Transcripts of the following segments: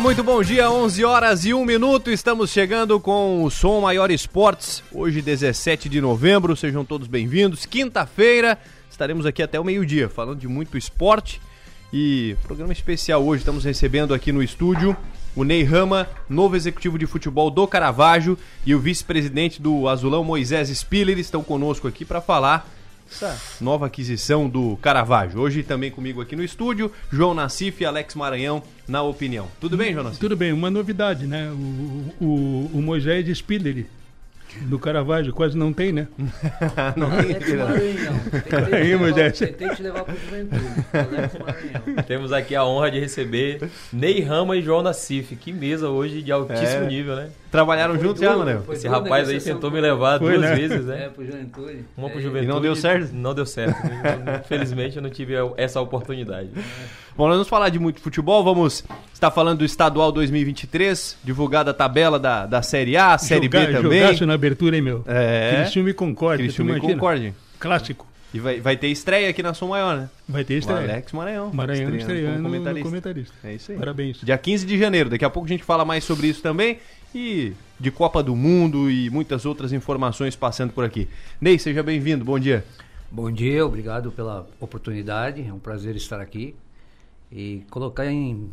Muito bom dia, 11 horas e 1 minuto. Estamos chegando com o Som Maior Esportes. Hoje, 17 de novembro. Sejam todos bem-vindos. Quinta-feira, estaremos aqui até o meio-dia falando de muito esporte. E programa especial hoje. Estamos recebendo aqui no estúdio o Ney Rama, novo executivo de futebol do Caravaggio, e o vice-presidente do Azulão, Moisés Spiller, estão conosco aqui para falar essa nova aquisição do Caravaggio. Hoje também comigo aqui no estúdio, João Nassif e Alex Maranhão na opinião. Tudo bem, João Nassif? Tudo bem, uma novidade, né? O, o, o Moisés Spiller do Caravaggio quase não tem, né? não tem não. Aí, Moisés. Tem que te levar para o Juventude. Alex Maranhão. Temos aqui a honra de receber Ney Rama e João Nassif. Que mesa hoje de altíssimo É. nível, né? Trabalharam juntos já, Manel? Esse rapaz aí tentou me levar Foi, duas né? vezes, né? É, pro Juventude. Uma pro É, Juventude. não deu certo? Não deu certo. Infelizmente eu não tive essa oportunidade. Bom, nós vamos falar de muito futebol, vamos estar falando do Estadual 2023, divulgada a tabela da, da Série A, Série B também. Jogaço na abertura, hein, meu? É. Criciúma e Concorde. Criciúma e? Concorde. Clássico. E vai, vai ter estreia aqui na Som Maior, né? Vai ter O estreia. Alex Maranhão. Maranhão estreando como no comentarista. comentarista. É isso aí. Parabéns. Dia 15 de janeiro, daqui a pouco a gente fala mais sobre isso também. E de Copa do Mundo e muitas outras informações passando por aqui. Ney, seja bem-vindo, bom dia. Bom dia, obrigado pela oportunidade. É um prazer estar aqui e colocar em,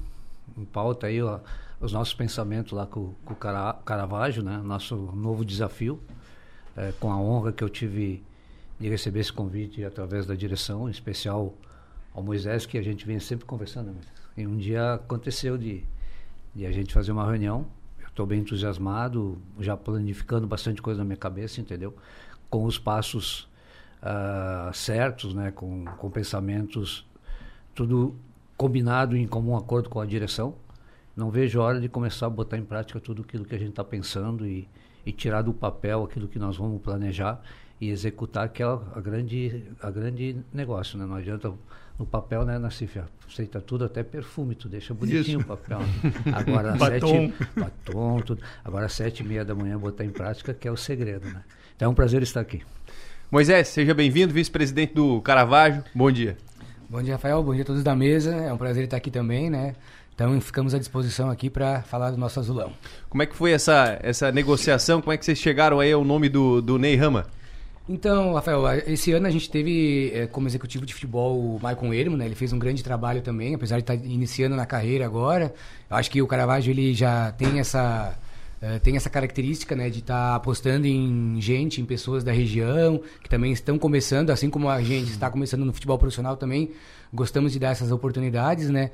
em pauta aí ó, os nossos pensamentos lá com, com o Cara- Caravaggio, né? Nosso novo desafio, é, com a honra que eu tive de receber esse convite através da direção, em especial ao Moisés, que a gente vem sempre conversando. né? E um dia aconteceu de, de a gente fazer uma reunião. Estou bem entusiasmado, já planificando bastante coisa na minha cabeça, entendeu? Com os passos ah, certos, né? Com, com pensamentos tudo combinado em comum acordo com a direção. Não vejo a hora de começar a botar em prática tudo aquilo que a gente está pensando e, e tirar do papel aquilo que nós vamos planejar e executar que é a grande a grande negócio, né? Não adianta no papel, né, Nassif? Aceita tudo, até perfume, tu deixa bonitinho Isso. o papel. né? Agora às Batom. sete, batom, tudo. Agora às sete e meia da manhã botar em prática que é o segredo, né? Então é um prazer estar aqui. Moisés, seja bem-vindo, vice-presidente do Caravaggio. Bom dia. Bom dia, Rafael. Bom dia a todos da mesa. É um prazer estar aqui também, né? Então ficamos à disposição aqui para falar do nosso azulão. Como é que foi essa, essa negociação? Como é que vocês chegaram aí ao nome do, do Ney Rama? Então, Rafael, esse ano a gente teve eh, como executivo de futebol o Maicon Ermo, né? Ele fez um grande trabalho também, apesar de estar iniciando na carreira agora. Eu acho que o Caravaggio ele já tem essa eh, tem essa característica, né, de estar apostando em gente, em pessoas da região que também estão começando, assim como a gente está começando no futebol profissional também. Gostamos de dar essas oportunidades, né?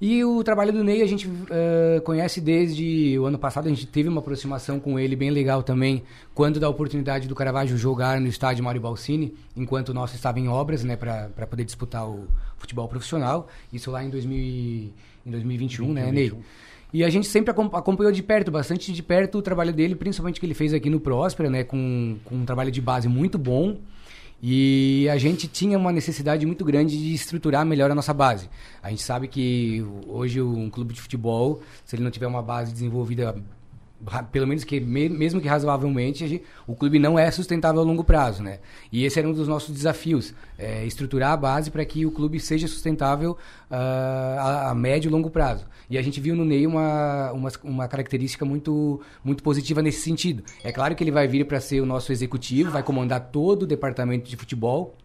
E o trabalho do Ney a gente eh, conhece desde o ano passado, a gente teve uma aproximação com ele bem legal também, quando da oportunidade do Caravaggio jogar no estádio Mário Balsini, enquanto o nosso estava em obras, né, para poder disputar o futebol profissional. Isso lá em, 2000, e- em 2021, né, Ney? E a gente sempre acom- acompanhou de perto, bastante de perto, o trabalho dele, principalmente que ele fez aqui no Próspera, né, com, com um trabalho de base muito bom. E a gente tinha uma necessidade muito grande de estruturar melhor a nossa base. A gente sabe que hoje um clube de futebol, se ele não tiver uma base desenvolvida, pelo menos que me- mesmo que razoavelmente, o clube não é sustentável a longo prazo, né? E esse era um dos nossos desafios, é, estruturar a base para que o clube seja sustentável ah, a, a médio e longo prazo. E a gente viu no Ney uma, uma, uma característica muito, muito positiva nesse sentido. É claro que ele vai vir para ser o nosso executivo, vai comandar todo o departamento de futebol,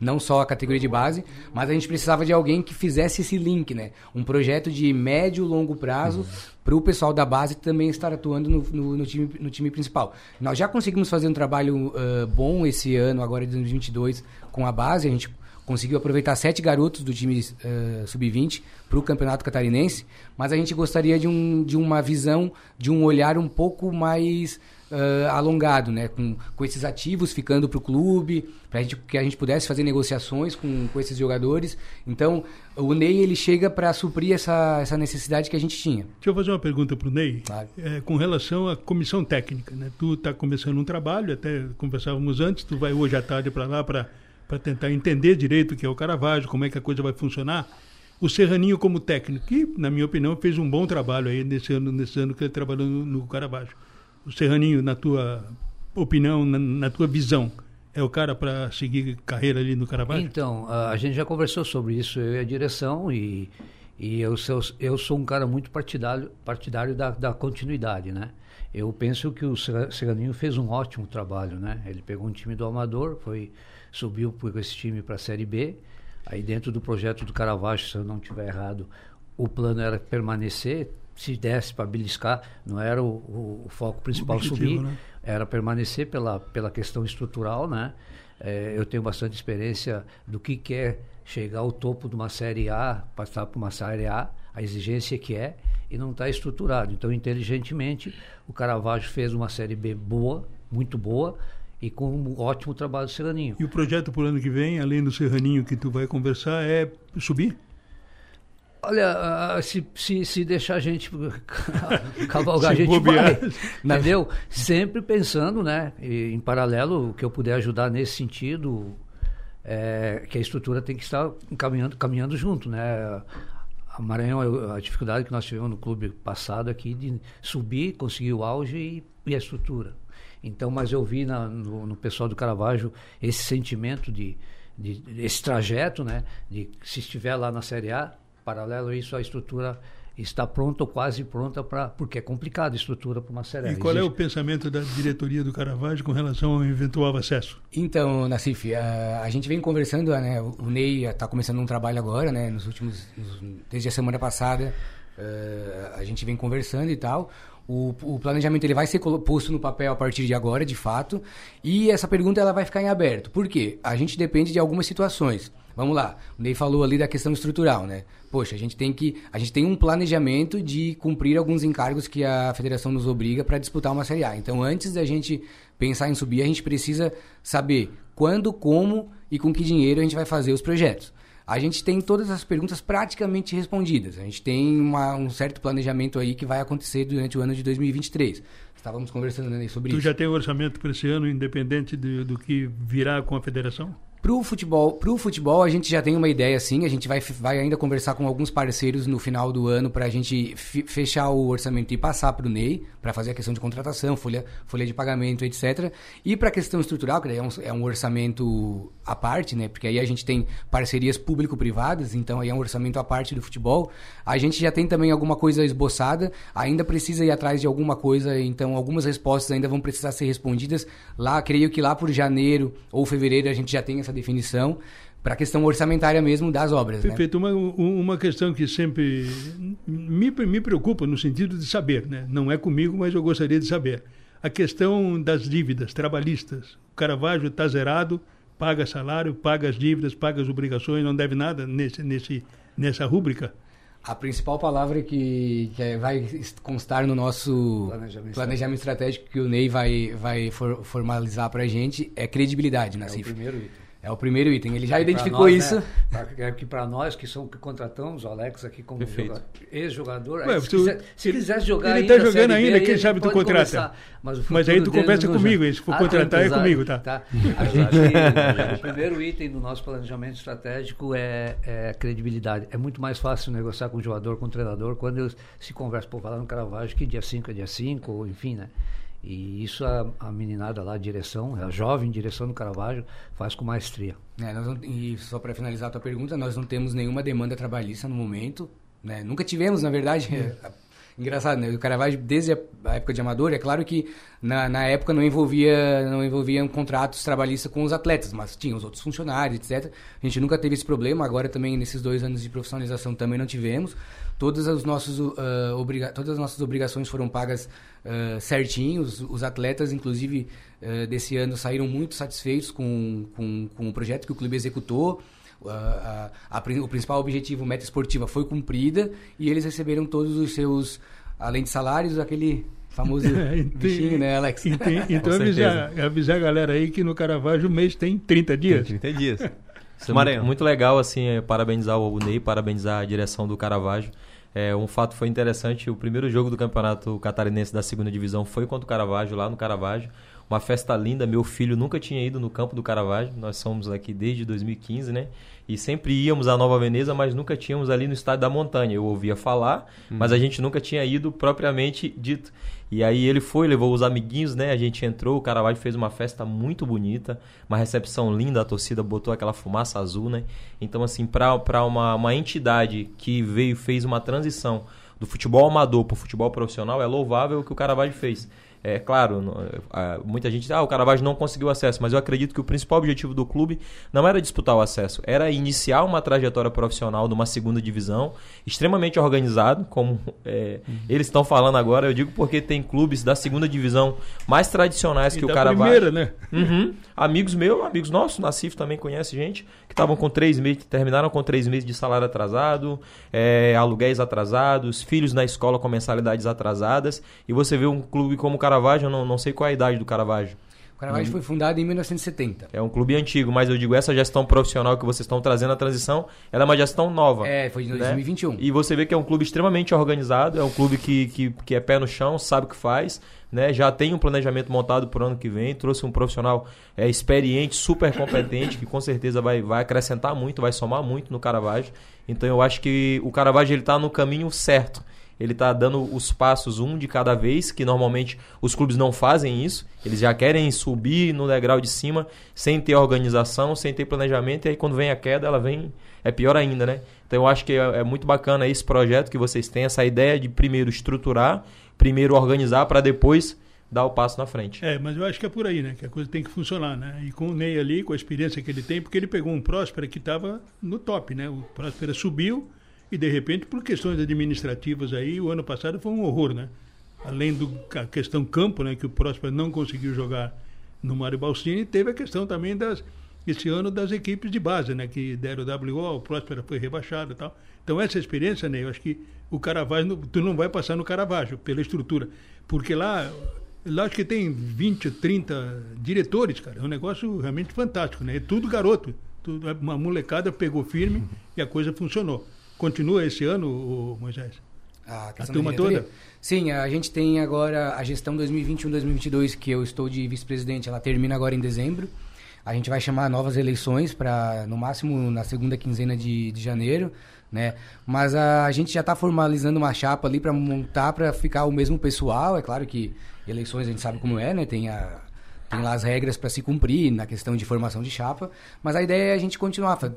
não só a categoria de base, mas a gente precisava de alguém que fizesse esse link, né? Um projeto de médio e longo prazo para o pessoal da base também estar atuando no, no- no time, no time principal. Nós já conseguimos fazer um trabalho ah, bom esse ano, agora de 2022, com a base. A gente conseguiu aproveitar sete garotos do time ah, sub-20 para o campeonato catarinense, mas a gente gostaria de, um, de uma visão, de um olhar um pouco mais ah, alongado, né? Com, com esses ativos ficando para o clube, para que a gente pudesse fazer negociações com, com esses jogadores. Então, o Ney ele chega para suprir essa, essa necessidade que a gente tinha. Deixa eu fazer uma pergunta para o Ney. Claro. É, com relação à comissão técnica, né? Tu está começando um trabalho, até conversávamos antes, tu vai hoje à tarde para lá para tentar entender direito o que é o Caravaggio, como é que a coisa vai funcionar. O Serraninho como técnico, que, na minha opinião, fez um bom trabalho aí nesse ano, nesse ano que ele trabalhou no, no Caravaggio. O Serraninho, na tua opinião, na, na tua visão, é o cara para seguir carreira ali no Caravaggio? Então, a gente já conversou sobre isso, eu e a direção, e, E eu sou, eu sou um cara muito partidário, partidário da, da continuidade, né? Eu penso que o Serraninho fez um ótimo trabalho, né? Ele pegou um time do Amador, foi subiu com esse time para a Série B. Aí dentro do projeto do Caravaggio, se eu não estiver errado, o plano era permanecer, se desse para beliscar, não era o, o- o foco principal objetivo, subir, né? era permanecer pela, pela questão estrutural, né? Eh, eu tenho bastante experiência do que que é chegar ao topo de uma Série A, passar para uma Série A, a exigência que é, e não está estruturado. Então, inteligentemente, o Caravaggio fez uma Série B boa, muito boa, e com um ótimo trabalho do Serraninho. E o projeto para o ano que vem, além do Serraninho que tu vai conversar, é subir? Olha, ah, se, se, se deixar a gente cavalgar, a gente bobear. vai. Entendeu? Sempre pensando, né? e, em paralelo, o que eu puder ajudar nesse sentido, é, que a estrutura tem que estar caminhando, caminhando junto, né? A Maranhão, a dificuldade que nós tivemos no clube passado aqui de subir, conseguir o auge e, e a estrutura. Então, mas eu vi na- no, no pessoal do Caravaggio esse sentimento de, de esse trajeto, né? De se estiver lá na Série A, paralelo a isso, a estrutura está pronta ou quase pronta para porque é complicado a estrutura para uma Série. E qual é o Existe- pensamento da diretoria do Caravaggio com relação ao eventual acesso? Então, Nassif, a, a gente vem conversando, né? O Ney está começando um trabalho agora, né? Nos últimos, nos- desde a semana passada, eh, a gente vem conversando e tal. O, o planejamento ele vai ser posto no papel a partir de agora, de fato. E essa pergunta ela vai ficar em aberto. Por quê? A gente depende de algumas situações. Vamos lá. O Ney falou ali da questão estrutural, né? Poxa, a gente tem que, a gente tem um planejamento de cumprir alguns encargos que a federação nos obriga para disputar uma Série A. Então, antes da gente pensar em subir, a gente precisa saber quando, como e com que dinheiro a gente vai fazer os projetos. A gente tem todas as perguntas praticamente respondidas. A gente tem uma- um certo planejamento aí que vai acontecer durante o ano de 2023. Estávamos conversando né, sobre Tu isso. já tem orçamento para esse ano, independente de- do que virá com a federação? Pro futebol, pro futebol a gente já tem uma ideia sim, a gente vai, vai ainda conversar com alguns parceiros no final do ano para a gente fechar o orçamento e passar para o Ney, para fazer a questão de contratação, folha, folha de pagamento, etc. E para a questão estrutural, que daí é um, é um orçamento à parte, né? Porque aí a gente tem parcerias público-privadas, então aí é um orçamento à parte do futebol. A gente já tem também alguma coisa esboçada, ainda precisa ir atrás de alguma coisa, então algumas respostas ainda vão precisar ser respondidas. Lá, creio que lá por janeiro ou fevereiro a gente já tem essa definição para a questão orçamentária mesmo das obras, né? Perfeito. Uma, um- uma questão que sempre me, me preocupa no sentido de saber, né? não é comigo, mas eu gostaria de saber. A questão das dívidas trabalhistas. O Caravaggio está zerado, paga salário, paga as dívidas, paga as obrigações, não deve nada nesse, nesse, nessa rúbrica. A principal palavra que, que é- vai constar no nosso Planejamento planejamento, estratégico que o Ney vai, vai for- formalizar para a gente é credibilidade, É o primeiro item. É o primeiro item. Ele já identificou nós, isso. Né, pra- é que para nós que são que contratamos o Alex aqui como joga- ex-jogador, Ué, se, tu- quiser, se ele- quiser jogar ele ainda tá a jogando B, ainda, aí quem sabe tu contrata. mas Mas aí tu conversa comigo, já- hein? Se for Ah, contratar, é comigo, tá? A gente, o primeiro item do nosso planejamento estratégico é, é credibilidade. É muito mais fácil negociar com o jogador, com o treinador, quando eles se conversa, vai lá no Caravaggio que dia 5 é dia 5, ou enfim, né? E isso a, a meninada lá, a direção, a jovem direção do Caravaggio, faz com maestria. É, não- e só para finalizar a tua pergunta, nós não temos nenhuma demanda trabalhista no momento. né? Nunca tivemos, na verdade. Engraçado, né? O Caravaggio, desde a época de amador, é claro que na, na época não envolvia não envolviam contratos trabalhistas com os atletas, mas tinha os outros funcionários, etc. A gente nunca teve esse problema, agora também nesses dois anos de profissionalização também não tivemos. Todas as, nossos, ah, obriga todas as nossas obrigações foram pagas ah, certinho, os, os atletas, inclusive, ah, desse ano saíram muito satisfeitos com, com, com o projeto que o clube executou. A- a- o principal objetivo, meta esportiva, foi cumprida e eles receberam todos os seus, além de salários, aquele famoso Tem- bichinho, né, Alex? e tem- então avisar, avisar a galera aí que no Caravaggio o mês tem 30 dias. 30 dias. Isso é muito, muito legal, assim, é, parabenizar o Ney, parabenizar a direção do Caravaggio. É, um fato foi interessante, o primeiro jogo do Campeonato Catarinense da segunda divisão foi contra o Caravaggio, lá no Caravaggio. Uma festa linda, meu filho nunca tinha ido no campo do Caravaggio, nós somos aqui desde 2015, né? e sempre íamos à Nova Veneza, mas nunca tínhamos ali no estádio da Montanha. Eu ouvia falar, mas a gente nunca tinha ido propriamente dito. E aí ele foi, levou os amiguinhos, né? A gente entrou, o Caravaggio fez uma festa muito bonita, uma recepção linda, a torcida botou aquela fumaça azul, né? Então, assim, para uma, uma entidade que veio fez uma transição do futebol amador para o futebol profissional, é louvável o que o Caravaggio fez. É claro, muita gente diz, ah, o Caravaggio não conseguiu acesso, mas eu acredito que o principal objetivo do clube não era disputar o acesso, era iniciar uma trajetória profissional de uma segunda divisão, extremamente organizado, como é, uhum. eles estão falando agora, eu digo porque tem clubes da segunda divisão mais tradicionais e que o Caravaggio. Primeira, né? Uhum, amigos meus, amigos nossos, Nacif também conhece gente, que estavam com três meses, terminaram com três meses de salário atrasado, é, aluguéis atrasados, filhos na escola com mensalidades atrasadas, e você vê um clube como o Caravaggio, eu não, não sei qual é a idade do Caravaggio. O Caravaggio foi fundado em 1970. É um clube antigo, mas eu digo, essa gestão profissional que vocês estão trazendo a transição, ela é uma gestão nova. É, foi de 2021. Né? E você vê que é um clube extremamente organizado, é um clube que, que, que é pé no chão, sabe o que faz, né? Já tem um planejamento montado para o ano que vem, trouxe um profissional é, experiente, super competente, que com certeza vai, vai acrescentar muito, vai somar muito no Caravaggio. Então eu acho que o Caravaggio ele está no caminho certo ele está dando os passos um de cada vez, que normalmente os clubes não fazem isso. Eles já querem subir no degrau de cima sem ter organização, sem ter planejamento, e aí quando vem a queda, ela vem. É pior ainda, né? Então eu acho que é, é muito bacana esse projeto que vocês têm, essa ideia de primeiro estruturar, primeiro organizar, para depois dar o passo na frente. É, mas eu acho que é por aí, né? Que a coisa tem que funcionar, né? E com o Ney ali, com a experiência que ele tem, porque ele pegou um Próspera que estava no top, né? O Próspera subiu e de repente, por questões administrativas aí, o ano passado foi um horror, né? Além da questão campo, né, que o Próspero não conseguiu jogar no Mário Balsini, teve a questão também das esse ano das equipes de base, né, que deram o WO, o Próspero foi rebaixado e tal. Então essa experiência, né, eu acho que o Caravaggio, tu não vai passar no Caravaggio pela estrutura, porque lá Lá acho que tem 20, 30 diretores, cara. É um negócio realmente fantástico, né? É tudo garoto. Tudo, uma molecada pegou firme e a coisa funcionou. Continua esse ano, Moisés? A, a turma toda? Sim, a gente tem agora a gestão 2021-2022, que eu estou de vice-presidente, ela termina agora em dezembro. A gente vai chamar novas eleições para, no máximo, na segunda quinzena de, de janeiro, né? Mas a, a gente já está formalizando uma chapa ali para montar, para ficar o mesmo pessoal. É claro que eleições a gente sabe como é, né? Tem a, tem lá as regras para se cumprir na questão de formação de chapa, mas a ideia é a gente continuar, fazer,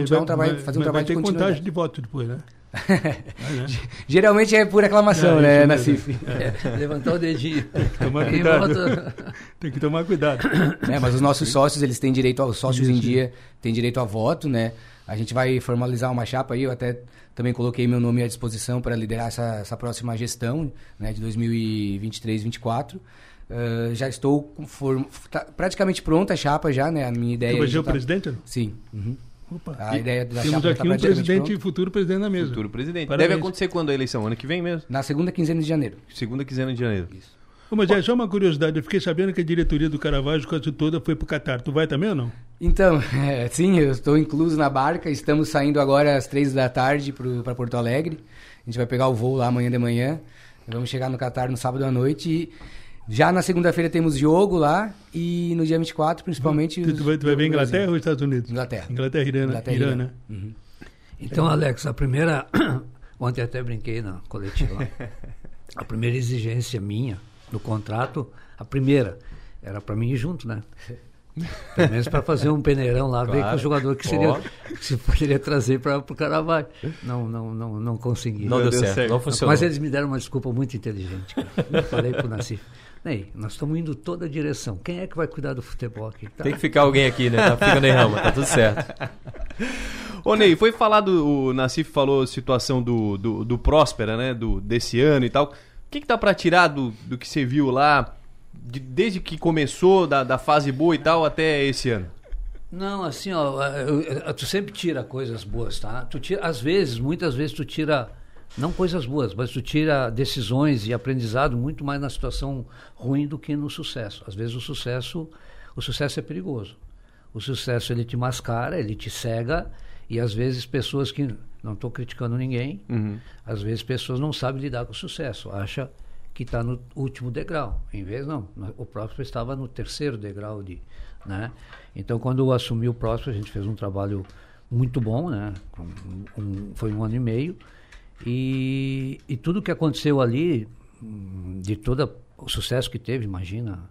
continuar um trabalho, fazer um trabalho vai ter de contagem de voto depois, né? Geralmente é por aclamação, é, né, Nassif? É. Levantar o dedinho. Tem que tomar cuidado. Tem que tomar cuidado. É, mas os nossos sócios, eles têm direito, aos sócios Isso. em dia têm direito a voto, né? A gente vai formalizar uma chapa aí, eu até também coloquei meu nome à disposição para liderar essa, essa próxima gestão, né, de 2023-2024. Uh, já estou form... tá praticamente pronta a chapa já, né? A minha ideia. Você vai ser o tá... presidente? Sim. Uhum. Opa. A ideia da temos aqui tá um presidente e futuro presidente na mesa. Futuro presidente. Parabéns. Deve acontecer quando a eleição? Ano que vem mesmo? Na segunda quinzena de janeiro. Segunda quinzena de janeiro. Isso. Ô, mas é só uma curiosidade, eu fiquei sabendo que a diretoria do Caravaggio quase toda foi para o Catar. Tu vai também ou não? Então, é, sim, eu estou incluso na barca. Estamos saindo agora às três da tarde para Porto Alegre. A gente vai pegar o voo lá amanhã de manhã. Vamos chegar no Catar no sábado à noite e já na segunda-feira temos jogo lá e no dia 24, principalmente. Tu, tu vai, tu vai ver Inglaterra ou Estados Unidos? Inglaterra. Inglaterra, Irã, Inglaterra, Irã, né? Uhum. Então, Alex, a primeira. Ontem até brinquei na coletiva. a primeira exigência minha no contrato, a primeira, era para mim ir junto, né? Pelo menos para fazer um peneirão lá, claro. ver com o jogador que seria que se poderia trazer para o Caravaggio. Não, não, não, não consegui. Não, não deu, certo, certo, não funcionou. Mas eles me deram uma desculpa muito inteligente. Cara. Eu falei para o Nassif. Ney, nós estamos indo toda a direção. Quem é que vai cuidar do futebol aqui? Tá? Tem que ficar alguém aqui, né? Tá, fica Ney Rama, tá tudo certo. Ô Ney, foi falado, o Nassif falou a situação do, do, do Próspera, né? Do, desse ano e tal. O que, que tá para tirar do, do que você viu lá, de, desde que começou, da, da fase boa e tal, até esse ano? Não, assim, ó, eu, eu, tu sempre tira coisas boas, tá? Tu tira, às vezes, muitas vezes tu tira não coisas boas, mas tu tira decisões e aprendizado muito mais na situação ruim do que no sucesso. Às vezes o sucesso, o sucesso é perigoso. O sucesso ele te mascara, ele te cega e às vezes pessoas que não estou criticando ninguém, uhum. às vezes pessoas não sabem lidar com o sucesso, acha que está no último degrau. Em vez não, o próximo estava no terceiro degrau de, né? Então quando eu assumi o próximo a gente fez um trabalho muito bom, né? Um- um- foi um ano e meio. E, e tudo que aconteceu ali, de todo o sucesso que teve, imagina,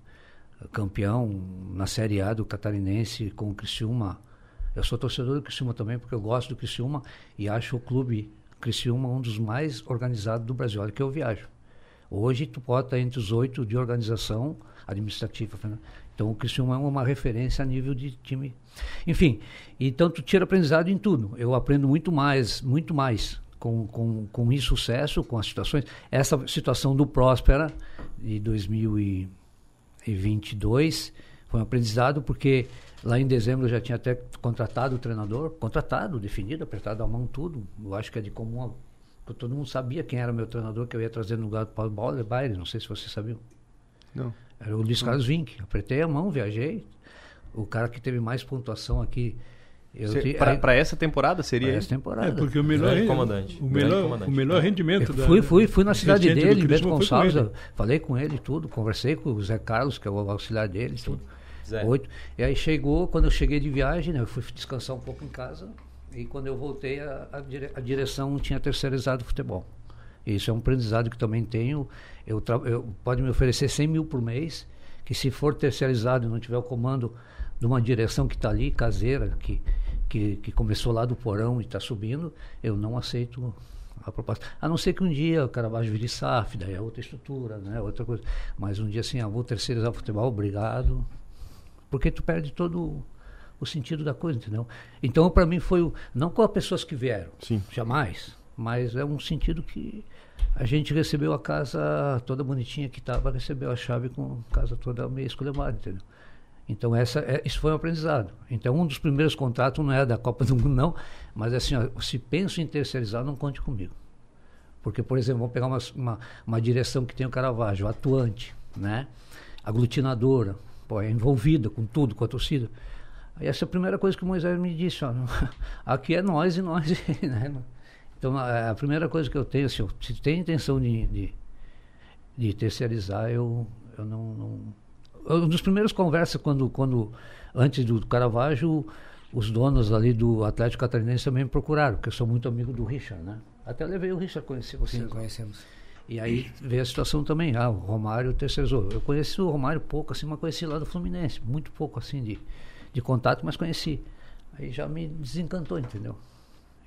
campeão na Série A do Catarinense com o Criciúma. Eu sou torcedor do Criciúma também, porque eu gosto do Criciúma e acho o clube Criciúma um dos mais organizados do Brasil. Olha que eu viajo. Hoje tu pode estar entre os oito de organização administrativa. né? Então o Criciúma é uma referência a nível de time. Enfim, então tu tira aprendizado em tudo. Eu aprendo muito mais, muito mais com, com, com insucesso, com as situações. Essa situação do Próspera de 2022 foi um aprendizado porque lá em dezembro eu já tinha até contratado o treinador, contratado, definido, apertado a mão, tudo. Eu acho que é de comum. Todo mundo sabia quem era meu treinador que eu ia trazer no lugar do Paulo Bauer, Baile, não sei se vocês sabiam. Não. Era o Luiz Carlos Vink. Apertei a mão, viajei. O cara que teve mais pontuação aqui. Te- pra essa temporada seria pra essa temporada. É, porque o melhor, ren- comandante, o melhor, comandante. o melhor rendimento da. Fui, fui, fui na cidade dele, em Bento com Gonçalves. eu Falei com ele e tudo, conversei com o Zé Carlos, que é o auxiliar dele, tudo. Zé. Oito. E aí chegou, quando eu cheguei de viagem, né, eu fui descansar um pouco em casa. E quando eu voltei, a, a, dire- a direção tinha terceirizado o futebol. Isso é um aprendizado que também tenho. Eu, tra- eu pode me oferecer 100 mil por mês, que se for terceirizado e não tiver o comando de uma direção que está ali, caseira, que, que, que começou lá do porão e está subindo, eu não aceito a proposta. A não ser que um dia o Caravaggio vire SAF, daí é outra estrutura, né? outra coisa. Mas um dia assim, ah, vou terceirizar o futebol, obrigado. Porque tu perde todo o sentido da coisa, entendeu? Então, para mim, foi o. Não com as pessoas que vieram, Sim. jamais. Mas é um sentido que a gente recebeu a casa toda bonitinha que estava, recebeu a chave com a casa toda meio esculhambada, entendeu? Então, essa, é, isso foi um aprendizado. Então, um dos primeiros contratos não é da Copa do Mundo, não, mas assim, ó, se penso em terceirizar, não conte comigo. Porque, por exemplo, vamos pegar uma, uma, uma direção que tem o Caravaggio, atuante, né? aglutinadora, pô, é envolvida com tudo, com a torcida. Aí essa é a primeira coisa que o Moisés me disse, ó, aqui é nós e nós. né? Então, a, primeira coisa que eu tenho, assim, se tem intenção de, de, de terceirizar, eu, eu não... não um dos primeiros conversas, quando, quando antes do Caravaggio, os donos ali do Atlético Catarinense também me procuraram, porque eu sou muito amigo do Richard, né? Até levei o Richard a conhecer vocês. Sim, conhecemos. E aí veio a situação também, ah, o Romário terceirizou. Eu conheci o Romário pouco, assim, mas conheci lá do Fluminense, muito pouco, assim, de, de contato, mas conheci. Aí já me desencantou, entendeu?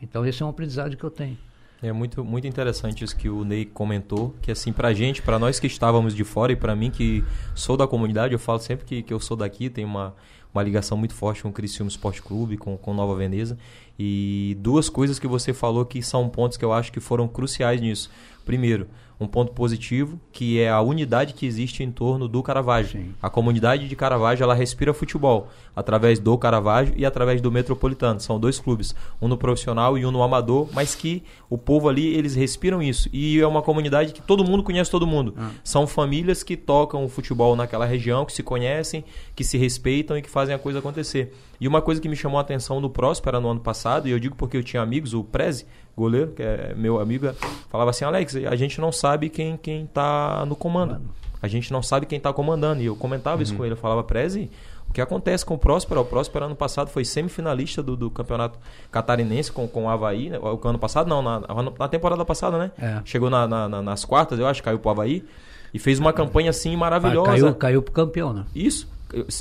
Então esse é um aprendizado que eu tenho. É muito, muito interessante isso que o Ney comentou, que assim, pra gente, pra nós que estávamos de fora e pra mim que sou da comunidade, eu falo sempre que, que eu sou daqui, tenho uma, uma ligação muito forte com o Criciúma Esporte Clube, com, com Nova Veneza. E duas coisas que você falou que são pontos que eu acho que foram cruciais nisso. Primeiro, um ponto positivo, que é a unidade que existe em torno do Caravaggio. Sim. A comunidade de Caravaggio, ela respira futebol através do Caravaggio e através do Metropolitano. São dois clubes, um no profissional e um no amador, mas que o povo ali, eles respiram isso. E é uma comunidade que todo mundo conhece todo mundo. São famílias que tocam o futebol naquela região, que se conhecem, que se respeitam e que fazem a coisa acontecer. E uma coisa que me chamou a atenção do Próspera no ano passado, e eu digo porque eu tinha amigos, o Prezi, goleiro, que é meu amigo, falava assim, Alex, a gente não sabe quem, quem tá no comando. A gente não sabe quem tá comandando. E eu comentava isso com ele, eu falava, Prezi, o que acontece com o Próspera? O Próspera ano passado foi semifinalista do, do campeonato catarinense com, com o Havaí, né? o ano passado não, na, na temporada passada, né? É. Chegou na- na- na- nas quartas, eu acho, caiu pro Havaí. E fez uma campanha assim maravilhosa. Caiu, caiu pro campeão, né? Isso.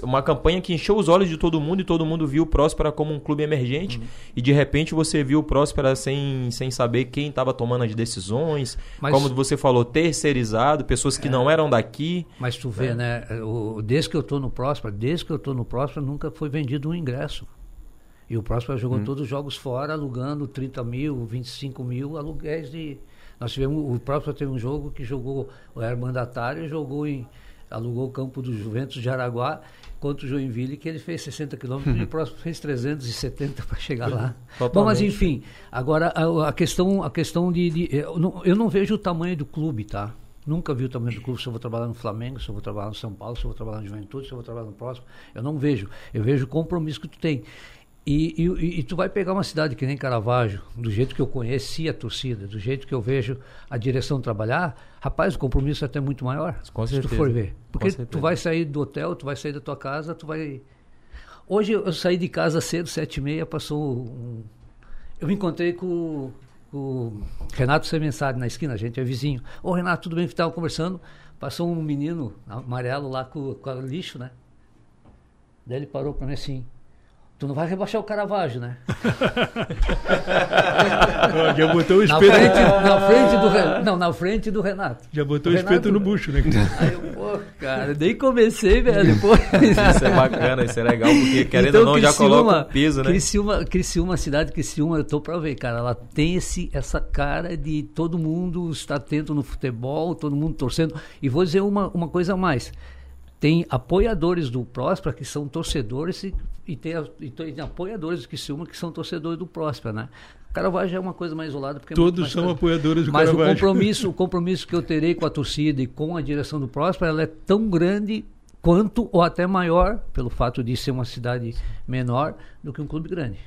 Uma campanha que encheu os olhos de todo mundo e todo mundo viu o Próspera como um clube emergente. Uhum. E de repente você viu o Próspera sem, sem saber quem estava tomando as decisões. Mas- Como você falou, terceirizado, pessoas que não eram daqui. Mas tu vê, né? O, desde que eu tô no Próspera, desde que eu tô no Próspera, nunca foi vendido um ingresso. E o Próspera jogou todos os jogos fora, alugando 30 mil, 25 mil aluguéis de. Nós tivemos. O Próspera teve um jogo que jogou. O era mandatário jogou em. Alugou o campo do Juventus de Araguá contra o Joinville, que ele fez 60 quilômetros e o Próspera fez 370 para chegar lá. Bom, mas Totalmente. enfim, agora a, a questão, a questão de. de- eu, não, eu não vejo o tamanho do clube, tá? Nunca vi o tamanho do clube se eu vou trabalhar no Flamengo, se eu vou trabalhar no São Paulo, se eu vou trabalhar no Juventude, se eu vou trabalhar no próximo. Eu não vejo. Eu vejo o compromisso que tu tem. E, e, e- e tu vai pegar uma cidade que nem Caravaggio, do jeito que eu conheci a torcida, do jeito que eu vejo a direção trabalhar, rapaz, o compromisso é até muito maior. Com se tu certeza. for ver. Porque certeza. tu vai sair do hotel, tu vai sair da tua casa, tu vai. Hoje eu saí de casa cedo, sete e meia, passou um... Eu me encontrei com, o Renato Semensade na esquina, a gente é vizinho. Ô Renato, tudo bem? Que estava conversando. Passou um menino amarelo lá com, com lixo, né? Daí ele parou para mim assim, Tu não vai rebaixar o Caravaggio, né? Já botou o Na espeto. frente, na frente do Renato. Não, na frente do Renato. Já botou o Renato- espeto no bucho, né? Aí eu, pô, cara, nem comecei, velho. Depois. Isso é bacana, isso é legal, porque querendo Então, ou não, já Criciúma- coloca o peso, né? Criciúma, Criciúma, a cidade de Criciúma, eu tô pra ver, cara. Ela tem esse, essa cara de todo mundo está atento no futebol, todo mundo torcendo. E vou dizer uma, uma coisa a mais. Tem apoiadores do Próspera que são torcedores e, e, tem, e tem apoiadores do Criciúma que são torcedores do Próspera, né? Caravaggio é uma coisa mais isolada. Porque é Todos mais são coisa. apoiadores do Mas o Caravaggio. compromisso, o compromisso que eu terei com a torcida e com a direção do Próspera, ela é tão grande quanto ou até maior, pelo fato de ser uma cidade menor, do que um clube grande.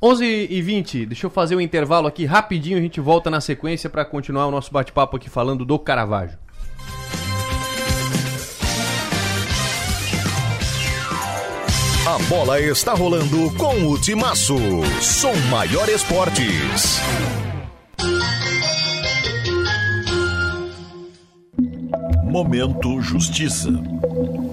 11 e 20, deixa eu fazer um intervalo aqui rapidinho, a gente volta na sequência para continuar o nosso bate-papo aqui falando do Caravaggio. A bola está rolando com o Timaço. Som Maior Esportes. Momento Justiça.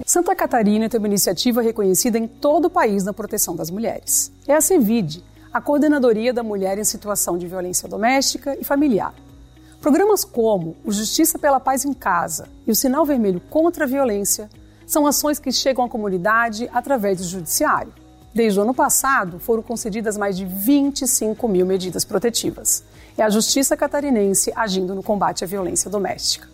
Santa Catarina tem uma iniciativa reconhecida em todo o país na proteção das mulheres. É a CEVID, a Coordenadoria da Mulher em Situação de Violência Doméstica e Familiar. Programas como o Justiça pela Paz em Casa e o Sinal Vermelho contra a Violência são ações que chegam à comunidade através do Judiciário. Desde o ano passado, foram concedidas mais de 25 mil medidas protetivas. É a Justiça Catarinense agindo no combate à violência doméstica.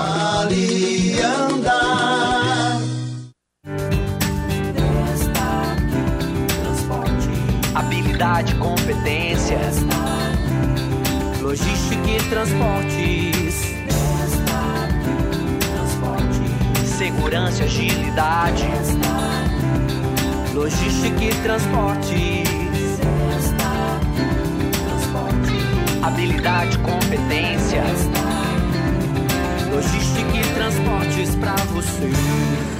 Alianda. habilidade, competência, logística e transportes, segurança e agilidade, logística e transportes, habilidade, competência, logística e transportes para você.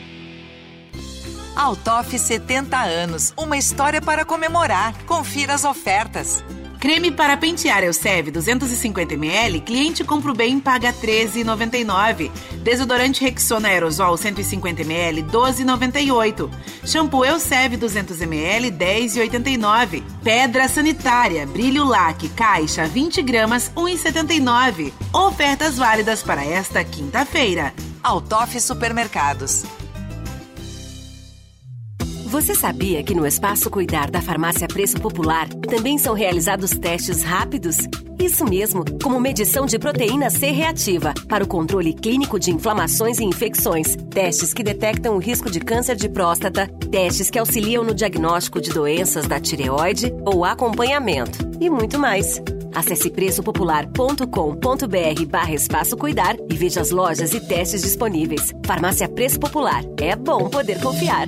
Altoff 70 anos, uma história para comemorar. Confira as ofertas. Creme para pentear Elseve 250ml, cliente compra o bem paga 13,99. Desodorante Rexona Aerosol 150ml 12,98. Shampoo Elseve 200ml 10,89. Pedra sanitária Brilho Lac caixa 20 gramas 1,79. Ofertas válidas para esta quinta-feira. Altoff Supermercados. Você sabia que no Espaço Cuidar da Farmácia Preço Popular também são realizados testes rápidos? Isso mesmo, como medição de proteína C reativa para o controle clínico de inflamações e infecções, testes que detectam o risco de câncer de próstata, testes que auxiliam no diagnóstico de doenças da tireoide ou acompanhamento e muito mais. Acesse preçopopular.com.br barra espaço cuidar e veja as lojas e testes disponíveis. Farmácia Preço Popular. É bom poder confiar.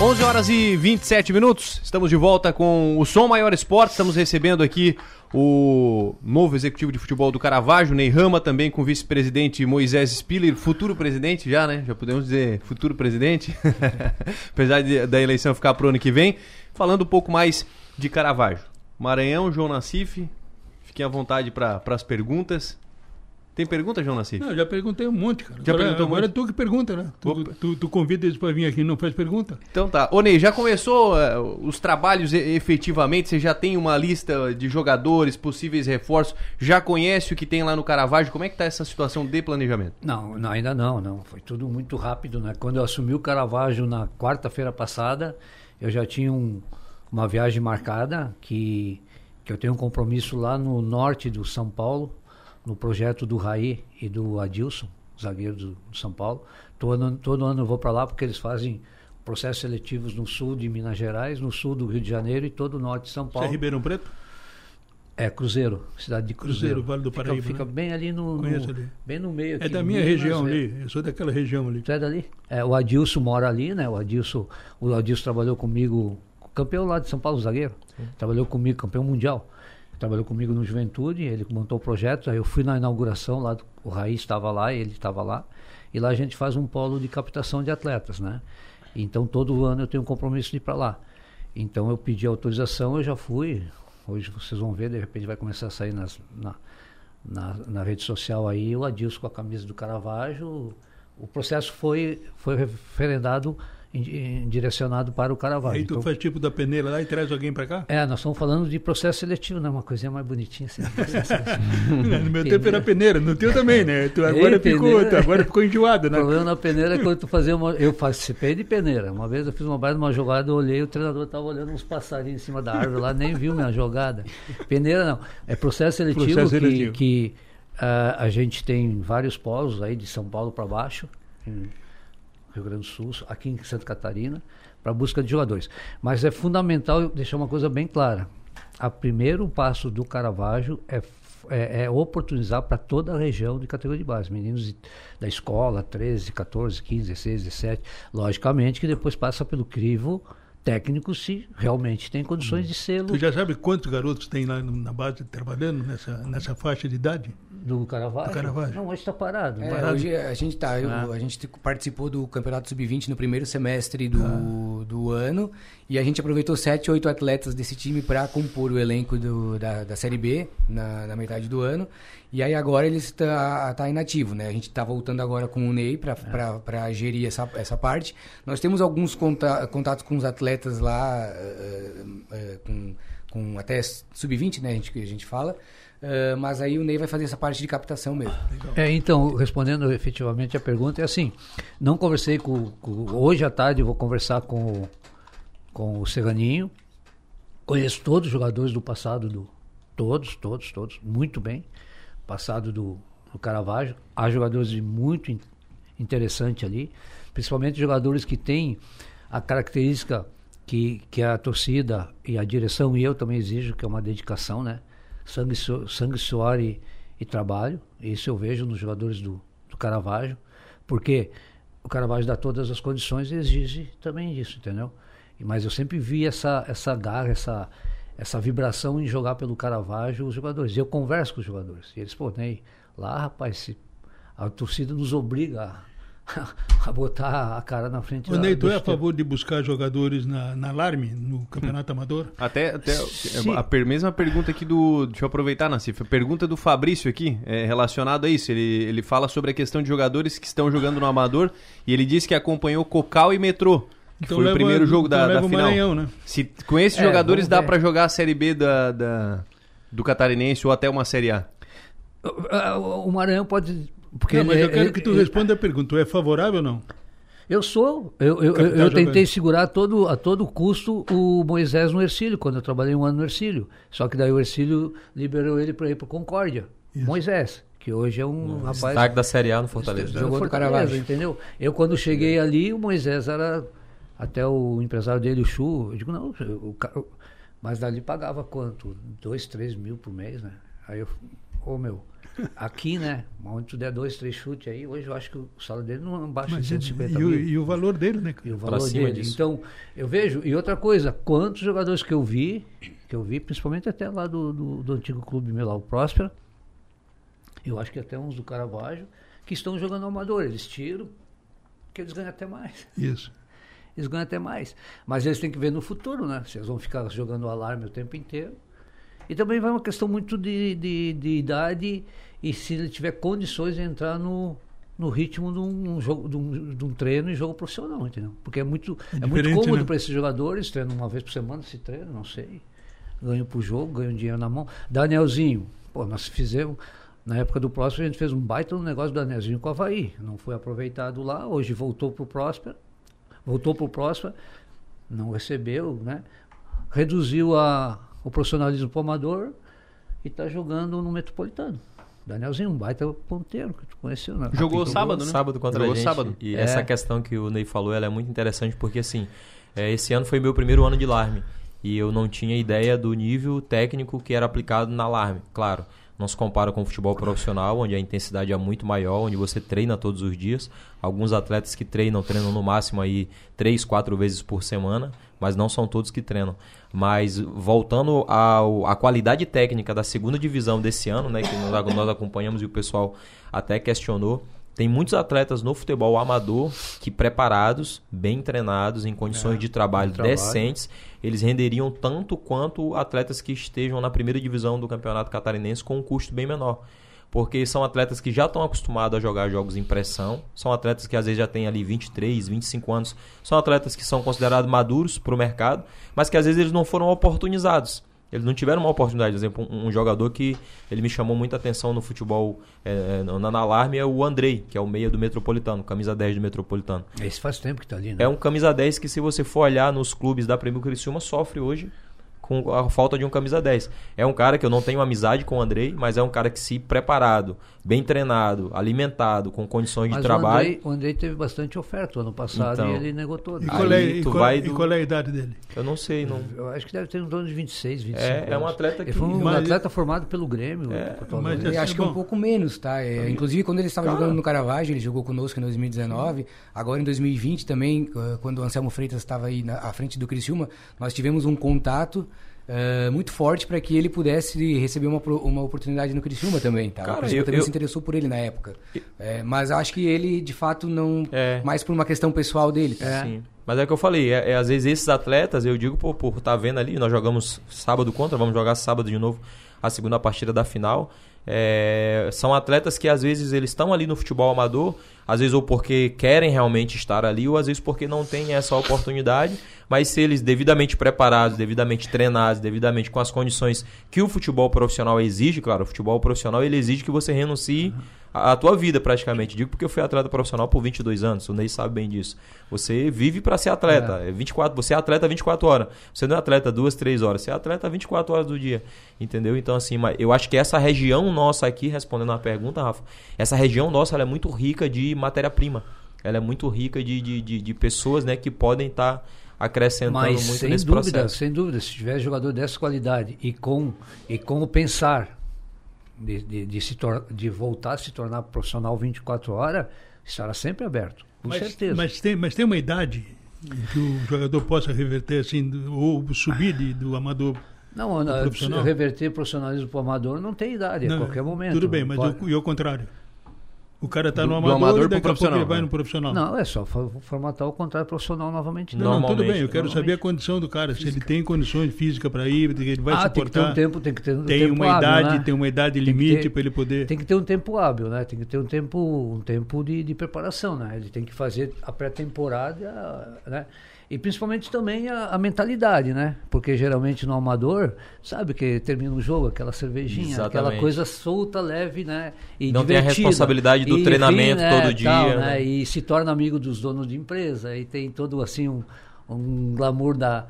11 horas e 27 minutos, estamos de volta com o Som Maior Esporte. Estamos recebendo aqui o novo executivo de futebol do Caravaggio, Ney Rama, também com o vice-presidente Moisés Spiller, futuro presidente já, né? Já podemos dizer futuro presidente, apesar de, da eleição ficar pro ano que vem. Falando um pouco mais de Caravaggio. Maranhão, João Nassif, fiquem à vontade para as perguntas. Tem pergunta, João Nassif? Não, já perguntei um monte, cara. Já agora perguntou agora muito? é tu que pergunta, né? Tu, tu, tu convida eles para vir aqui e não faz pergunta. Então tá. Ô Ney, já começou eh, os trabalhos e- efetivamente? Você já tem uma lista de jogadores, possíveis reforços? Já conhece o que tem lá no Caravaggio? Como é que tá essa situação de planejamento? Não, não, ainda não, não. Foi tudo muito rápido, né? Quando eu assumi o Caravaggio na quarta-feira passada, eu já tinha um- uma viagem marcada que, que eu tenho um compromisso lá no norte do São Paulo, no projeto do Raí e do Adilson, zagueiro do, do São Paulo. Todo ano, todo ano eu vou para lá porque eles fazem processos seletivos no sul de Minas Gerais, no sul do Rio de Janeiro e todo o norte de São Você é Paulo. Ribeirão Preto? É Cruzeiro, cidade de Cruzeiro. Cruzeiro, Vale do Fica- Paraíba, Fica, né? bem ali no, no- ali. bem no meio. É aqui, da minha Minas, região é. ali. Eu sou daquela região ali. Tu é dali? É, o Adilson mora ali, né? O Adilson, o Adilson trabalhou comigo, campeão lá de São Paulo, zagueiro. Trabalhou comigo, campeão mundial. Trabalhou comigo no Juventude, ele montou o projeto, aí eu fui na inauguração lá, do- o Raiz estava lá, ele estava lá. E lá a gente faz um polo de captação de atletas, né? Então todo ano eu tenho um compromisso de ir para lá. Então eu pedi autorização, eu já fui. Hoje vocês vão ver, de repente vai começar a sair nas, na, na, na rede social aí o Adilson com a camisa do Caravaggio. O processo foi, foi referendado, direcionado para o Caravaggio. Aí tu Então, faz tipo da peneira lá e traz alguém para cá? é, nós estamos falando de processo seletivo, né? Uma coisinha mais bonitinha assim. no meu tempo era peneira, no teu também, né? Tu agora, Ei, ficou, peneira. tu agora ficou enjoado, O né? problema na peneira é quando tu fazia uma. Eu participei de peneira. Uma vez eu fiz uma baita numa jogada, eu olhei, o treinador estava olhando uns passarinhos em cima da árvore lá, nem viu minha jogada. Peneira não. É processo seletivo Processo que, seletivo. que ah, a gente tem vários polos aí de São Paulo para baixo, em Rio Grande do Sul, aqui em Santa Catarina, para busca de jogadores. Mas é fundamental deixar uma coisa bem clara. O primeiro passo do Caravaggio é, é, é oportunizar para toda a região de categoria de base. Meninos de- da escola, 13, 14, 15, 16, 17. Logicamente que depois passa pelo crivo técnico se realmente tem condições de sê-lo. Tu já sabe quantos garotos tem lá na base trabalhando nessa, nessa faixa de idade? Do Caravaggio? Do Caravaggio. Não, hoje está parado. É, Parado. hoje a gente tá, eu- Ah. a gente participou do Campeonato Sub-20 no primeiro semestre do, do ano e a gente aproveitou sete, oito atletas desse time para compor o elenco do- da, da Série B na, na metade do ano. E aí agora ele está tá inativo, né? A gente está voltando agora com o Ney para gerir essa, essa parte. Nós temos alguns conta, contatos com os atletas lá, eh, eh, com, com até sub-20, né? A gente, a gente fala. Eh, mas aí o Ney vai fazer essa parte de captação mesmo. É, então, respondendo efetivamente a pergunta, é assim, não conversei com, com- hoje à tarde eu vou conversar com, com o Serraninho, conheço todos os jogadores do passado, do, todos, todos, todos, muito bem, passado do, do Caravaggio. Há jogadores muito in- interessante ali, principalmente jogadores que têm a característica que, que a torcida e a direção e eu também exijo, que é uma dedicação, né? Sangue, sangue suor e, e trabalho. Isso eu vejo nos jogadores do, do Caravaggio, porque o Caravaggio dá todas as condições e exige também isso, entendeu? Mas eu sempre vi essa, essa garra, essa, essa vibração em jogar pelo Caravaggio os jogadores. E eu converso com os jogadores. E eles, pô, Ney, lá, rapaz, se a torcida nos obriga a, a botar a cara na frente Ô, Ney, tu é a favor de buscar jogadores na, na Alarme, no Campeonato Amador? Até, até Sim. a per- mesma pergunta aqui do. Deixa eu aproveitar, Nassif. A pergunta do Fabrício aqui é relacionada a isso. Ele, ele fala sobre a questão de jogadores que estão jogando no Amador e ele disse que acompanhou Cocal e Metrô. Que Então foi leva- o primeiro jogo então da, leva da o final. Maranhão, né? Se, com esses É, jogadores dá pra jogar a Série B da, da- do Catarinense ou até uma Série A? O Maranhão pode. Porque não, mas ele- eu quero ele- que tu ele- responda a pergunta. Tu é favorável ou não? Eu sou. Eu, eu, eu, eu tentei segurar todo, a todo custo o Moisés no Ercílio, quando eu trabalhei um ano no Ercílio. Só que daí o Ercílio liberou ele para ir para Concórdia. Moisés, que hoje é um rapaz. Destaque da Série A no Fortaleza. Jogou do Fortaleza, Caravaggio. entendeu? Eu quando cheguei ali, o Moisés era até o empresário dele, o Chu. Eu digo, não, o, ca- mas dali pagava quanto? Dois, três mil por mês, né? Aí eu, ô meu, aqui, né? Onde tu der dois, três chutes aí, hoje eu acho que o salário dele não baixa de Mas, 150 e, o, mil. e o valor dele, né? cara? E o valor dele. Então, eu vejo. E outra coisa, quantos jogadores que eu vi, que eu vi, principalmente até lá do, do, do antigo clube meu lá, o Próspera, eu acho que até uns do Caravaggio, que estão jogando amador. Eles tiram, que eles ganham até mais. Isso. Eles ganham até mais. Mas eles têm que ver no futuro, né? Se eles vão ficar jogando alarme o tempo inteiro. E também vai uma questão muito de, de, de idade e se ele tiver condições de entrar no, no ritmo de um, jogo, de um, de um treino e jogo profissional, entendeu? Porque é muito, É é muito cômodo né? para esses jogadores, treinam uma vez por semana, se treinam, não sei. Ganham pro jogo, ganham dinheiro na mão. Danielzinho, pô, nós fizemos. Na época do Próspero, a gente fez um baita no negócio do Danielzinho com o Havaí. Não foi aproveitado lá, hoje voltou pro Próspero. Voltou pro Próspero, não recebeu, né? Reduziu a, o profissionalismo pro amador e tá jogando no Metropolitano. Danielzinho, um baita ponteiro que tu conheceu, né? Jogou sábado, né? Sábado contra Jogou a gente. sábado. E É. essa questão que o Ney falou, ela é muito interessante porque assim, é, esse ano foi meu primeiro ano de Larme e eu não tinha ideia do nível técnico que era aplicado na Larme. Claro, não se compara com o futebol profissional, onde a intensidade é muito maior, onde você treina todos os dias. Alguns atletas que treinam, treinam no máximo aí três, quatro vezes por semana, mas não são todos que treinam. Mas voltando ao, à qualidade técnica da segunda divisão desse ano, né, que nós, nós acompanhamos e o pessoal até questionou, tem muitos atletas no futebol amador que preparados, bem treinados, em condições É, de trabalho, de trabalho. decentes, eles renderiam tanto quanto atletas que estejam na primeira divisão do Campeonato Catarinense com um custo bem menor. Porque são atletas que já estão acostumados a jogar jogos em pressão, são atletas que às vezes já têm ali 23, 25 anos, são atletas que são considerados maduros para o mercado, mas que às vezes eles não foram oportunizados. Eles não tiveram uma oportunidade. Por exemplo, um, um jogador que ele me chamou muita atenção no futebol é, na, na Alarme é o Andrei, que é o meia do Metropolitano, camisa 10 do Metropolitano. Esse faz tempo que tá ali, né? É um camisa 10 que, se você for olhar nos clubes da Premier Criciúma, sofre hoje com a falta de um camisa 10. É um cara que eu não tenho amizade com o Andrei, mas é um cara que, se preparado, bem treinado, alimentado, com condições Mas de trabalho. O Andrei, o Andrei teve bastante oferta ano passado Então, e ele negou todo. E qual, é, Aí e, qual, vai e do- qual é a idade dele? Eu não sei, não. Eu acho que deve ter em torno de 26, 25 É, é um atleta Ele que- foi um Mas- atleta formado pelo Grêmio. É, Porto mas assim, acho que é um pouco menos, tá? É, inclusive, quando ele estava Cara. jogando no Caravaggio, ele jogou conosco em 2019. Agora, em 2020, também, eh, quando o Anselmo Freitas estava aí na, à frente do Criciúma, nós tivemos um contato eh, muito forte para que ele pudesse receber uma, uma oportunidade no Criciúma também, tá? Cara, o Criciúma eu- também eu- se interessou por ele na época. Eh, mas acho que ele, de fato, não... É. Mais por uma questão pessoal dele, tá? Sim. Mas é o que eu falei, é, é, às vezes esses atletas, eu digo por estar tá vendo ali, nós jogamos sábado contra, vamos jogar sábado de novo a segunda partida da final. É, são atletas que às vezes eles estão ali no futebol amador, às vezes ou porque querem realmente estar ali, ou às vezes porque não têm essa oportunidade. Mas se eles devidamente preparados, devidamente treinados, devidamente com as condições que o futebol profissional exige, claro, o futebol profissional ele exige que você renuncie a, a tua vida praticamente. Digo porque eu fui atleta profissional por 22 anos, o Ney sabe bem disso. Você vive para ser atleta, é. 24, você é atleta 24 horas. Você não é atleta duas, três horas, você é atleta 24 horas do dia. Entendeu? Então assim, eu acho que essa região nossa aqui, respondendo a pergunta, Rafa, essa região nossa é muito rica de matéria-prima. Ela é muito rica de, de, de, de pessoas né, que podem estar tá acrescentando Mas, muito sem nesse dúvida, processo. Sem dúvida, se tiver jogador dessa qualidade e com, e com o pensar de, de, de, se de voltar a se tornar profissional 24 horas, estará sempre aberto, com mas, certeza. Mas tem, mas tem uma idade que o jogador possa reverter assim, ou subir de- do amador Não, não, profissional? reverter profissionalismo para o amador não tem idade, a Não, qualquer momento. Tudo bem, mas Pode- o, e ao contrário? O cara está no do amador, amador e pro daqui a pouco profissional, ele vai né? no profissional. Não, é só for- formatar o contrato profissional novamente. Não, não, tudo bem, eu quero saber a condição do cara, se ele tem condições físicas para ir, se ele vai ah, tem que ter suportar. um tempo, tem que ter um Tem tempo uma hábil, idade, né? tem uma idade Tem limite para ele poder. Tem que ter um tempo hábil, né? Tem que ter um tempo, um tempo de, de preparação, né? Ele tem que fazer a pré-temporada, né? E principalmente também a, a mentalidade, né? Porque geralmente no amador, sabe que termina o jogo, aquela cervejinha, aquela Exatamente. coisa solta, leve, né? E Não tem a divertida. responsabilidade do E, treinamento né, todo dia, tal, né? E se torna amigo dos donos de empresa e tem todo assim um, um glamour da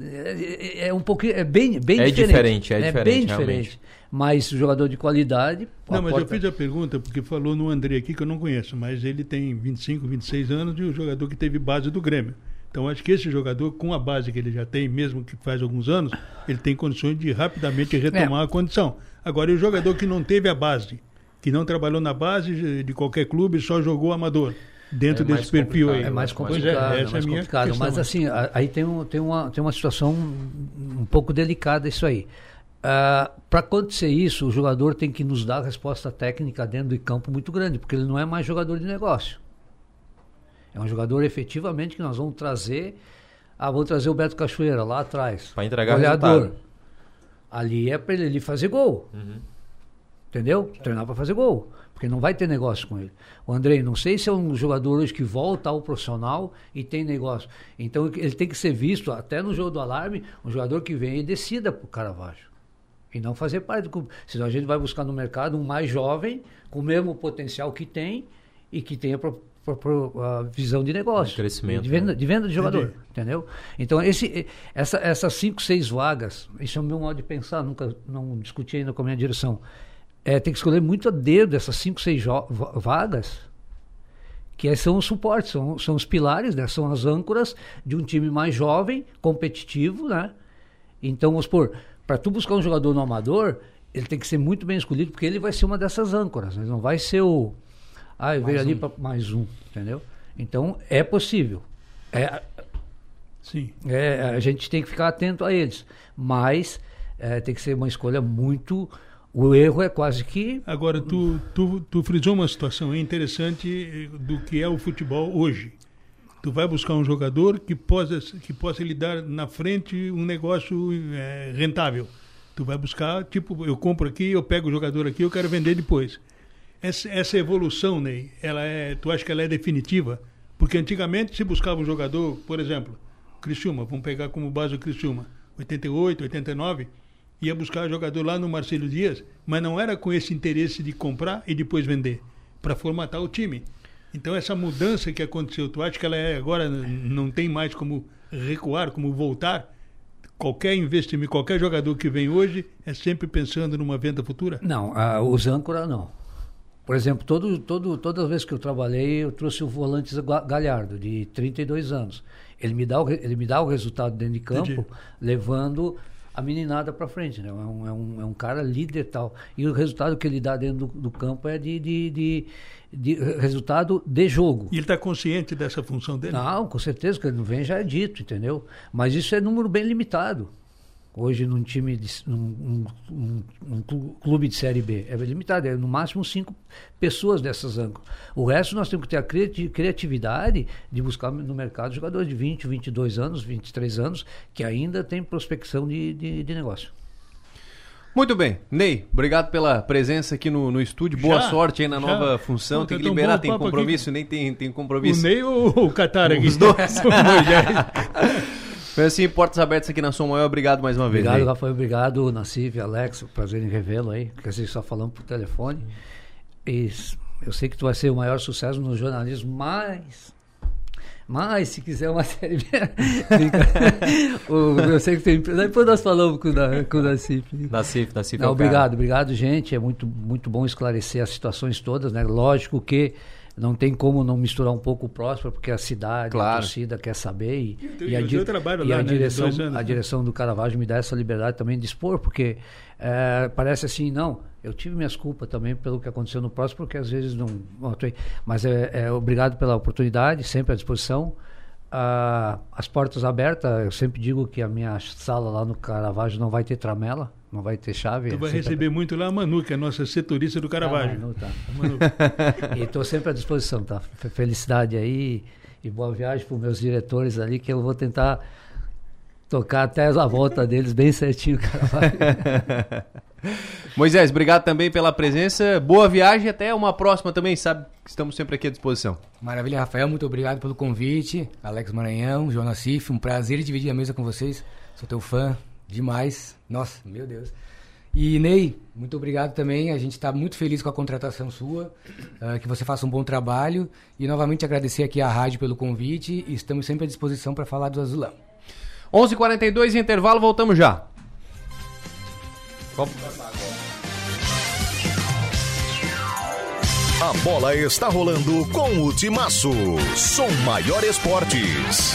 é, é- é um pouquinho é bem bem É diferente diferente, é bem diferente, diferente realmente. mas jogador de qualidade Não, mas eu porta- fiz a pergunta porque falou no André aqui que eu não conheço, mas ele tem 25, 26 anos e o jogador que teve base do Grêmio. Então acho que esse jogador, com a base que ele já tem, mesmo que faz alguns anos, ele tem condições de rapidamente retomar É. a condição. Agora, e o jogador que não teve a base, que não trabalhou na base de qualquer clube, só jogou amador, dentro É desse perfil aí. É mais Pois complicado, é, é, mais é complicado. questão. Mas assim, aí tem, um, tem, uma, tem uma situação um pouco delicada isso aí. Para acontecer isso, o jogador tem que nos dar a resposta técnica dentro do campo muito grande, porque ele não é mais jogador de negócio. É um jogador efetivamente que nós vamos trazer. Ah, vamos trazer o Beto Cachoeira lá atrás. Pra entregar goleador. resultado. Ali é para ele fazer gol. Entendeu? Treinar para fazer gol. Porque não vai ter negócio com ele. O Andrei, não sei se é um jogador hoje que volta ao profissional e tem negócio. Então ele tem que ser visto, até no jogo do alarme, um jogador que vem e decida pro Caravaggio. E não fazer parte do clube. Senão a gente vai buscar no mercado um mais jovem, com o mesmo potencial que tem e que tenha pro- pro- a visão de negócio. crescimento, De venda, né? de, venda de jogador. Entendi. Entendeu? Então, esse, essa, essas cinco, seis vagas, isso é o meu modo de pensar, nunca não discuti ainda com a minha direção. É, tem que escolher muito a dedo essas cinco, seis vagas, que são os suportes, são, são os pilares, né? são as âncoras de um time mais jovem, competitivo, né? Então, vamos supor, para tu buscar um jogador no amador, ele tem que ser muito bem escolhido, porque ele vai ser uma dessas âncoras, ele não vai ser o. Ah, eu veio Mais ali um. para mais um, entendeu? Então, é possível. É, Sim. é, a gente tem que ficar atento a eles. Mas é, tem que ser uma escolha muito. O erro é quase que. Agora, tu, tu, tu frisou uma situação interessante eh, do que é o futebol hoje. Tu vai buscar um jogador que possa, que possa lhe dar na frente um negócio eh, rentável. Tu vai buscar, tipo, eu compro aqui, eu pego o jogador aqui, eu quero vender depois. Essa, essa evolução, Ney, ela é, tu acha que ela é definitiva? Porque antigamente se buscava um jogador, por exemplo, Criciúma, vamos pegar como base o Criciúma, 88, 89, ia buscar jogador lá no Marcelo Dias, mas não era com esse interesse de comprar e depois vender, para formatar o time. Então essa mudança que aconteceu, tu acha que ela é agora não tem mais como recuar, como voltar? Qualquer investimento, qualquer jogador que vem hoje é sempre pensando numa venda futura? Não, os âncora não. Por exemplo, todo, todo, todas as vezes que eu trabalhei, eu trouxe o volante Ga- Galhardo, de 32 anos. Ele me dá o, ele me dá o resultado dentro de campo, Entendi. levando a meninada para frente. Né? É, um, é, um, é um cara líder tal. E o resultado que ele dá dentro do, do campo é de, de, de, de resultado de jogo. E ele está consciente dessa função dele? Não, com certeza, que ele não vem já é dito, entendeu? Mas isso é número bem limitado. Hoje, num time, de, num, um, um- um clu- clube de Série B, é limitado, é no máximo cinco pessoas dessas âncoras. O resto nós temos que ter a criati- criatividade de buscar no mercado jogadores de 20, 22 anos, 23 anos, que ainda tem prospecção de, de, de negócio. Muito bem. Ney, obrigado pela presença aqui no, no estúdio. Boa Já? sorte aí na Já? nova função. Pô, tem que liberar, o tem compromisso, nem tem, tem O compromisso. Ney ou o Catar aqui? Os dois. Foi assim, portas abertas aqui na Som Maior. Obrigado mais uma vez. Obrigado, Ney. Rafael. Obrigado, Nassif, Alex. Prazer em revê-lo aí. Quer dizer, só falando por telefone. E eu sei que tu vai ser o maior sucesso no jornalismo, mas. Mas, se quiser uma série. Eu sei que tem. Depois nós falamos com o, Na- com o Nassif. Nassif, Nassif é Não, cara. obrigado, obrigado, gente. É muito, muito bom esclarecer as situações todas, né? Lógico que não tem como não misturar um pouco o próximo, porque a cidade, Claro. a torcida quer saber e, teu- e a, e di- e lá, a né, direção, a né? direção do Caravaggio me dá essa liberdade também de expor, porque eh, parece assim, não, eu tive minhas culpas também pelo que aconteceu no próximo, porque às vezes não, não atuei. Mas é, é, obrigado pela oportunidade, sempre à disposição. Ah, as portas abertas, eu sempre digo que a minha sala lá no Caravaggio não vai ter tramela, não vai ter chave. Tu vai receber muito lá a Manu, que é a nossa setorista do Caravaggio. Ah, Manu, tá. Manu. e estou sempre à disposição, tá? Fe- Felicidade aí e boa viagem para os meus diretores ali, que eu vou tentar tocar até a volta deles bem certinho, cara. Moisés, obrigado também pela presença. Boa viagem. Até uma próxima também. Sabe que estamos sempre aqui à disposição. Maravilha, Rafael, muito obrigado pelo convite. Alex Maranhão, Jonas Cif, um prazer dividir a mesa com vocês. Sou teu fã demais. Nossa, meu Deus. E Ney, muito obrigado também. A gente está muito feliz com a contratação sua. ah, que você faça um bom trabalho. E novamente agradecer aqui à rádio pelo convite. E estamos sempre à disposição para falar do Azulão. 11:42 h 42 intervalo, voltamos já. A bola está rolando com o Timaço. Som Maior Esportes.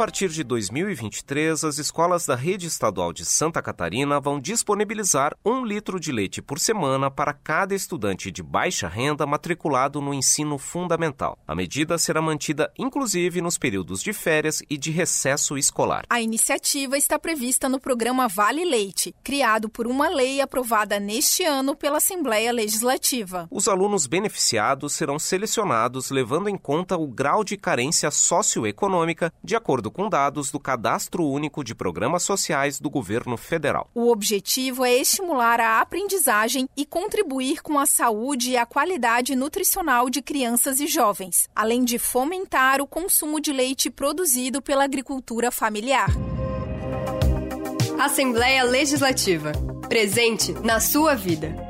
A partir de 2023, as escolas da rede estadual de Santa Catarina vão disponibilizar um litro de leite por semana para cada estudante de baixa renda matriculado no ensino fundamental. A medida será mantida inclusive nos períodos de férias e de recesso escolar. A iniciativa está prevista no programa Vale Leite, criado por uma lei aprovada neste ano pela Assembleia Legislativa. Os alunos beneficiados serão selecionados levando em conta o grau de carência socioeconômica, de acordo com dados do Cadastro Único de Programas Sociais do Governo Federal. O objetivo é estimular a aprendizagem e contribuir com a saúde e a qualidade nutricional de crianças e jovens, além de fomentar o consumo de leite produzido pela agricultura familiar. Assembleia Legislativa. Presente na sua vida.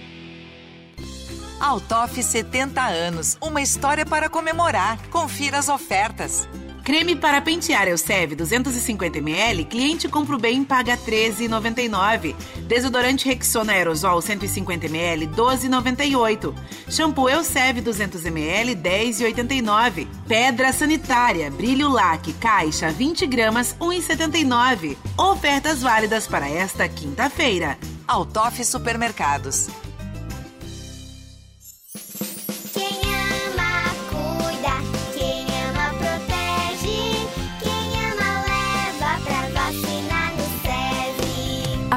Altoff 70 anos, uma história para comemorar. Confira as ofertas. Creme para pentear Elseve 250ml, cliente compra o bem paga R$ 13,99. Desodorante Rexona Aerosol 150ml, 12,98. Shampoo Elseve 200ml, 10,89. Pedra sanitária, brilho laque, caixa 20 gramas, 1,79. Ofertas válidas para esta quinta-feira. Altoff Supermercados.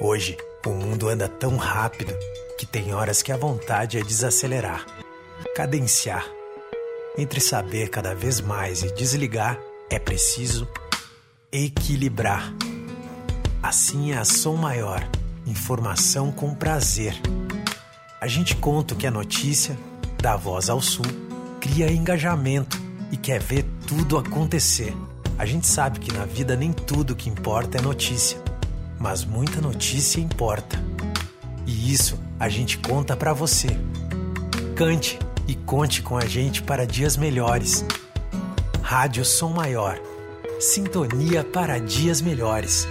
Hoje, o mundo anda tão rápido que tem horas que a vontade é desacelerar, cadenciar. Entre saber cada vez mais e desligar, é preciso equilibrar. Assim é a Som Maior, informação com prazer. A gente conta o que é notícia, dá voz ao sul, cria engajamento e quer ver tudo acontecer. A gente sabe que na vida nem tudo que importa é notícia, mas muita notícia importa. E isso a gente conta para você. Cante e conte com a gente para dias melhores. Rádio Som Maior. Sintonia para dias melhores.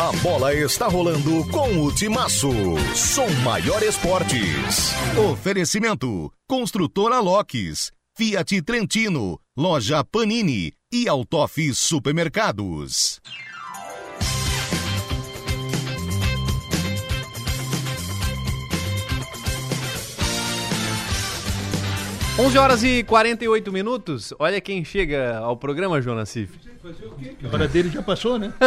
A bola está rolando com o Timaço. Som Maior Esportes. Oferecimento: Construtora Locks, Fiat Trentino, Loja Panini e Autof Supermercados. 11 horas e 48 minutos. Olha quem chega ao programa, Jonas Cif. A hora dele já passou, né?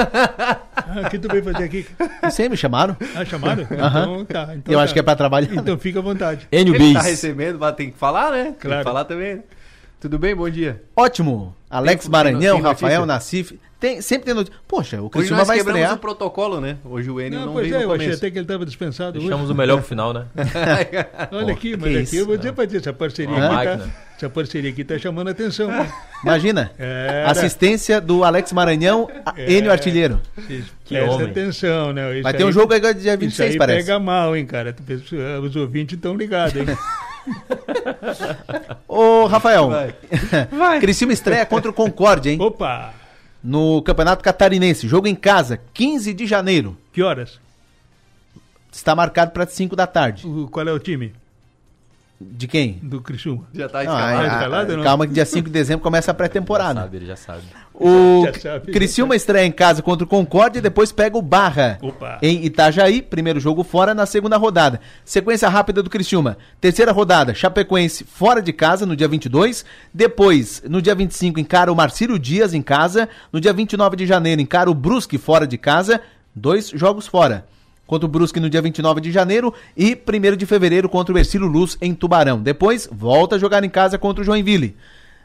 Ah, O que tu veio fazer aqui? Sim, me chamaram. Ah, chamaram? Aham. Então tá. Então Eu tá. acho que é pra trabalhar. Então fica à vontade. Ele tá recebendo, mas tem que falar, né? Tem Claro. que falar também. né? Tudo bem? Bom dia. Ótimo. Alex Tem- Maranhão, tem? Rafael Nassif. Tem, sempre tem notícia. Poxa, o Hoje Criciúma nós vai quebramos estrear. o protocolo, né? Hoje o Enio não, Não, pois veio é, no eu achei até que ele estava dispensado. hoje. Deixamos o melhor pro final, né? Olha aqui, mas aqui eu vou dizer pra ti, essa parceria Uma aqui máquina. tá, essa parceria aqui tá chamando a atenção. né? Imagina. É, Assistência do Alex Maranhão, É. Enio Artilheiro. Que Presta atenção, né? Isso Vai ter um jogo aí dia 26, isso aí parece. pega mal, hein, cara. Os ouvintes estão ligados, hein? Ô, Rafael. Vai. Vai. Criciúma estreia contra o Concorde, hein? Opa! No Campeonato Catarinense. Jogo em casa, 15 de janeiro. Que horas? Está marcado para 5 da tarde. O- qual é o time? De quem? Do Criciúma. Já tá Não, escalado? a- a- Tá escalado ou não? Calma que dia 5 de dezembro começa a pré-temporada. Sabe, ele já sabe. O Criciúma estreia em casa contra o Concorde e depois pega o Barra Opa. em Itajaí, primeiro jogo fora na segunda rodada. Sequência rápida do Criciúma. Terceira rodada, Chapecoense fora de casa no dia 22. Depois, no dia 25, encara o Marcílio Dias em casa. No dia 29 de janeiro, encara o Brusque fora de casa. Dois jogos fora. Contra o Brusque no dia 29 de janeiro e 1 de fevereiro contra o Ercílio Luz em Tubarão. Depois, volta a jogar em casa contra o Joinville.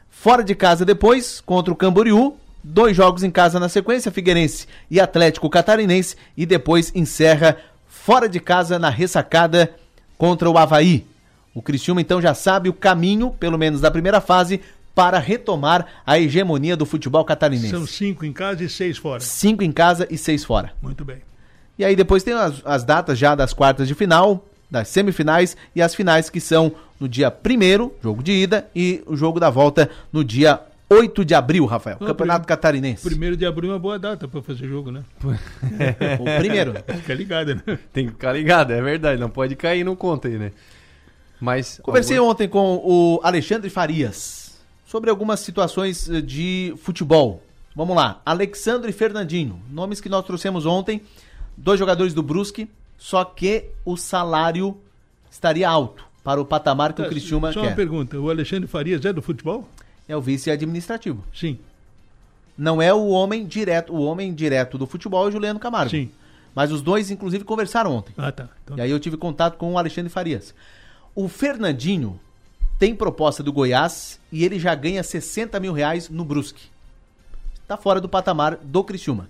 Fora de casa depois, contra o Camboriú, dois jogos em casa na sequência, Figueirense e Atlético Catarinense, e depois encerra fora de casa na ressacada contra o Havaí. O Criciúma então já sabe o caminho, pelo menos da primeira fase, para retomar a hegemonia do futebol catarinense. São cinco em casa e seis fora. Cinco em casa e seis fora. Muito bem. E aí depois tem as, as datas já das quartas de final, das semifinais e as finais que são no dia 1 jogo de ida, e o jogo da volta no dia 8 de abril, Rafael. Não, Campeonato prim- Catarinense. Primeiro de abril é uma boa data para fazer jogo, né? O primeiro. Fica ligado, né? Tem que ficar ligado, é verdade. Não pode cair no conta aí, né? Mas. Conversei algum- ontem com o Alexandre Farias sobre algumas situações eh, de futebol. Vamos lá. Alexandre e Fernandinho, nomes que nós trouxemos ontem, dois jogadores do Brusque, só que o salário estaria alto para o patamar que o Criciúma Só quer. uma pergunta, o Alexandre Farias é do futebol? É o vice administrativo. Sim. Não é o homem direto, o homem direto do futebol é o Juliano Camargo. Sim. Mas os dois, inclusive, conversaram ontem. Ah, tá. Então- E aí eu tive contato com o Alexandre Farias. O Fernandinho tem proposta do Goiás e ele já ganha 60 mil reais no Brusque. Está fora do patamar do Criciúma.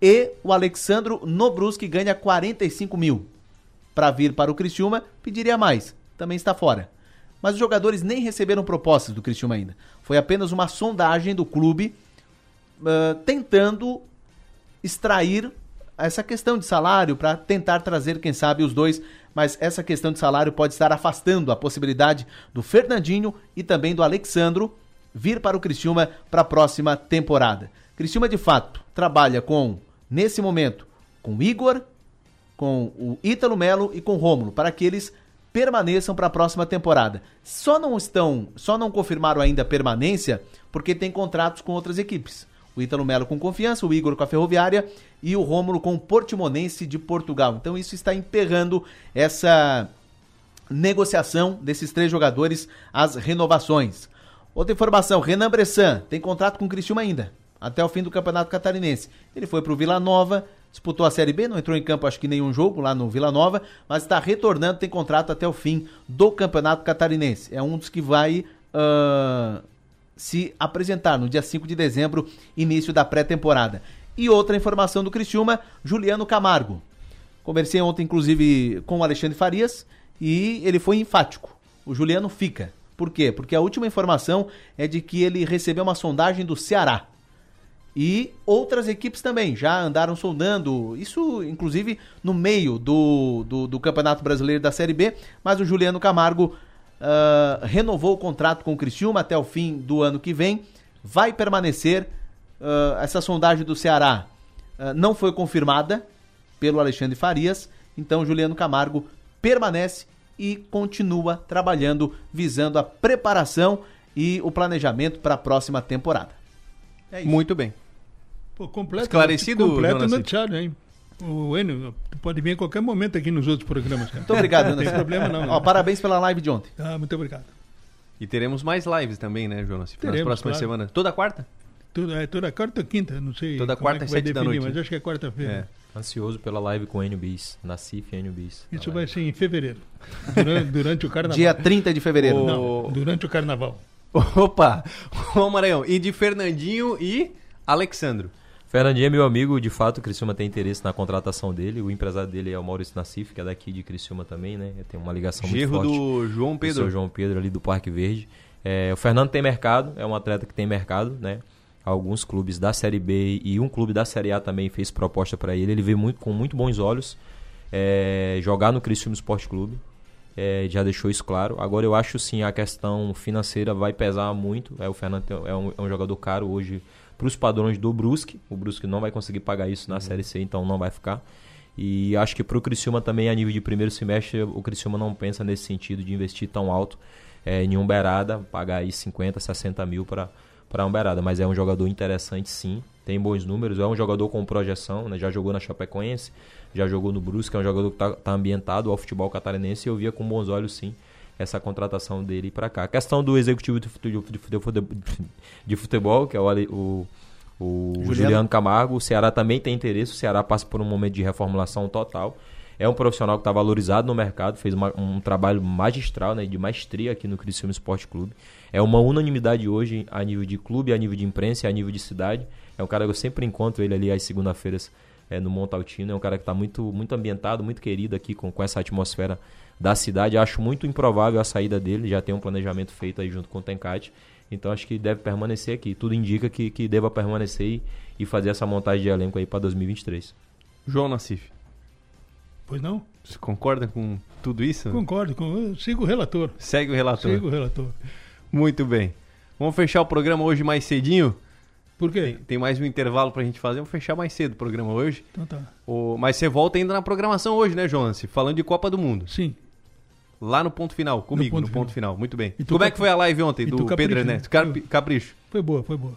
E o Alexandro no Brusque ganha 45 mil. Para vir para o Criciúma, pediria mais. Também está fora. Mas os jogadores nem receberam propostas do Criciúma ainda. Foi apenas uma sondagem do clube ah, tentando extrair essa questão de salário para tentar trazer, quem sabe, os dois. Mas essa questão de salário pode estar afastando a possibilidade do Fernandinho e também do Alexandro vir para o Criciúma para a próxima temporada. Criciúma, de fato, trabalha com, nesse momento, com Igor, com o Ítalo Melo e com Rômulo, para que eles permaneçam para a próxima temporada. Só não estão, só não confirmaram ainda a permanência porque tem contratos com outras equipes. O Ítalo Melo com Confiança, o Igor com a Ferroviária e o Rômulo com o Portimonense de Portugal. Então isso está emperrando essa negociação desses três jogadores, as renovações. Outra informação, Renan Bressan tem contrato com o Criciúma ainda, até o fim do Campeonato Catarinense. Ele foi para o Vila Nova, disputou a Série B, não entrou em campo acho que nenhum jogo lá no Vila Nova, mas está retornando, tem contrato até o fim do Campeonato Catarinense. É um dos que vai ah, se apresentar no dia 5 de dezembro, início da pré-temporada. E outra informação do Criciúma, Juliano Camargo. Conversei ontem, inclusive, com o Alexandre Farias e ele foi enfático. O Juliano fica. Por quê? Porque a última informação é de que ele recebeu uma sondagem do Ceará. E outras equipes também já andaram sondando, isso inclusive no meio do, do, do Campeonato Brasileiro da Série B, mas o Juliano Camargo ah, renovou o contrato com o Criciúma até o fim do ano que vem, vai permanecer. ah, essa sondagem do Ceará ah, não foi confirmada pelo Alexandre Farias, então Juliano Camargo permanece e continua trabalhando visando a preparação e o planejamento para a próxima temporada. É. Muito bem. Pô, completo, Esclarecido, completo noticiário, hein? O Enio, tu pode vir a qualquer momento aqui nos outros programas, cara. Muito obrigado, Não tem problema não. Ó, parabéns pela live de ontem. Ah, muito obrigado. E teremos mais lives também, né, Jonas? Nas Teremos, próximas claro. semanas. Toda quarta? Toda, é, toda quarta ou quinta, não sei. Toda como é quarta vai sete da definir, noite. Mas acho que é quarta-feira. Ansioso pela live com o Enio Bis, na CIF Enio Bis. Isso vai ser em fevereiro. Durante, durante o carnaval. Dia 30 de fevereiro. Não, durante o carnaval. Opa! Ô Maranhão, e de Fernandinho e Alexandro. Fernandinho é meu amigo, de fato, o Criciúma tem interesse na contratação dele. O empresário dele é o Maurício Nassif, que é daqui de Criciúma também, né? Tem uma ligação Gerro muito forte. do João Pedro. seu João Pedro ali do Parque Verde. É, o Fernando tem mercado, é um atleta que tem mercado, né? Alguns clubes da Série B e um clube da Série A também fez proposta para ele. Ele veio muito, com muito bons olhos é, jogar no Criciúma Esporte Clube. É, já deixou isso claro. Agora eu acho sim a questão financeira vai pesar muito. É, o Fernando é um, é um jogador caro hoje para os padrões do Brusque. O Brusque não vai conseguir pagar isso na Série C, então não vai ficar. E acho que para o Criciúma também, a nível de primeiro semestre, o Criciúma não pensa nesse sentido de investir tão alto é, em um Berada, pagar aí 50, 60 mil para para um Berada. Mas é um jogador interessante sim, tem bons números, é um jogador com projeção, né? já jogou na Chapecoense, já jogou no Brusque, é um jogador que está tá ambientado ao futebol catarinense e eu via com bons olhos sim essa contratação dele para cá. A questão do executivo de fute- de fute- de futebol, que é o, o, o Juliano. Juliano. Camargo, o Ceará também tem interesse, o Ceará passa por um momento de reformulação total. É um profissional que está valorizado no mercado, fez uma- um trabalho magistral, né, de maestria aqui no Criciúma Esporte Clube. É uma unanimidade hoje a nível de clube, a nível de imprensa e a nível de cidade. É um cara que eu sempre encontro ele ali às segunda-feiras é, no Montaltino. É um cara que está muito, muito ambientado, muito querido aqui com, com essa atmosfera da cidade. Acho muito improvável a saída dele, já tem um planejamento feito aí junto com o Tencate. Então acho que deve permanecer aqui. Tudo indica que, que deva permanecer e, e fazer essa montagem de elenco aí para 2023. João Nassif. Pois não? Você concorda com tudo isso? Concordo, com, eu sigo o relator. Segue o relator. Sigo o relator. Muito bem. Vamos fechar o programa hoje mais cedinho? Por quê? Tem, tem mais um intervalo pra gente fazer. Vamos fechar mais cedo o programa hoje. Então tá. O- mas você volta ainda na programação hoje, né, Jonas? Falando de Copa do Mundo. Sim. Lá no ponto final, comigo, no ponto ponto, final. Muito bem. E Como é que foi a live ontem do capricha, Pedro né? Ernesto? Cap- Capricho. Foi boa, foi boa.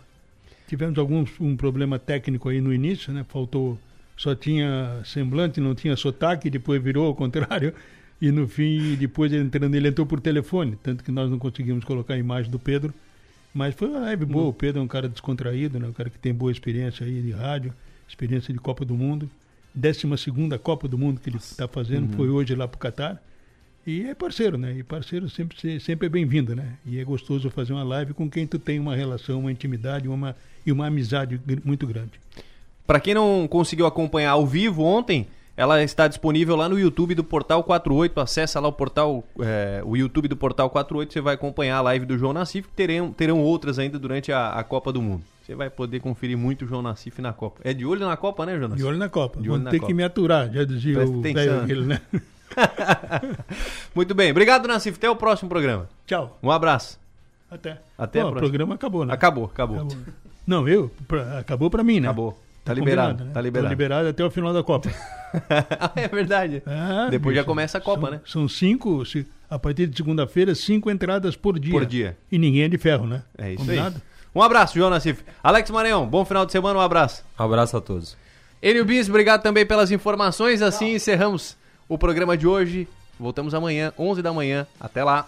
Tivemos alguns um problema técnico aí no início, né? Faltou só tinha semblante, não tinha sotaque, depois virou ao contrário. E no fim, depois ele entrando, ele entrou por telefone, tanto que nós não conseguimos colocar a imagem do Pedro. Mas foi uma live boa. O Pedro é um cara descontraído, né? um cara que tem boa experiência aí de rádio, experiência de Copa do Mundo. 12 Copa do Mundo que ele está fazendo, Uhum. foi hoje lá para o Catar. E é parceiro, né? E parceiro sempre, sempre é bem-vindo, né? E é gostoso fazer uma live com quem tu tem uma relação, uma intimidade uma, e uma amizade muito grande. Pra quem não conseguiu acompanhar ao vivo ontem, ela está disponível lá no YouTube do Portal 48. Acessa lá o portal, é, o YouTube do Portal 48, você vai acompanhar a live do João Nassif, que terão, terão outras ainda durante a, a Copa do Mundo. Você vai poder conferir muito o João Nassif na Copa. É de olho na Copa, né, Jonas? De olho na Copa. De olho Vão na ter Copa. que me aturar, já dizia Presta o velho aquele, né? Muito bem. Obrigado, Nassif. Até o próximo programa. Tchau. Um abraço. Até. Até Pô, a o programa acabou, né? Acabou, acabou. Não, eu? Pra- acabou pra mim, né? Acabou. Tá liberado, combinado, né? tá liberado. Tô liberado até o final da Copa. é verdade. Depois já começa a Copa, são, né? São cinco, se- a partir de segunda-feira, cinco entradas por dia. Por dia. E ninguém é de ferro, né? É isso Combinado? aí. Um abraço, João Nassif. Alex Maranhão, bom final de semana, um abraço. Um abraço a todos. Enio Bis, obrigado também pelas informações. Assim encerramos o programa de hoje. Voltamos amanhã, 11 da manhã. Até lá.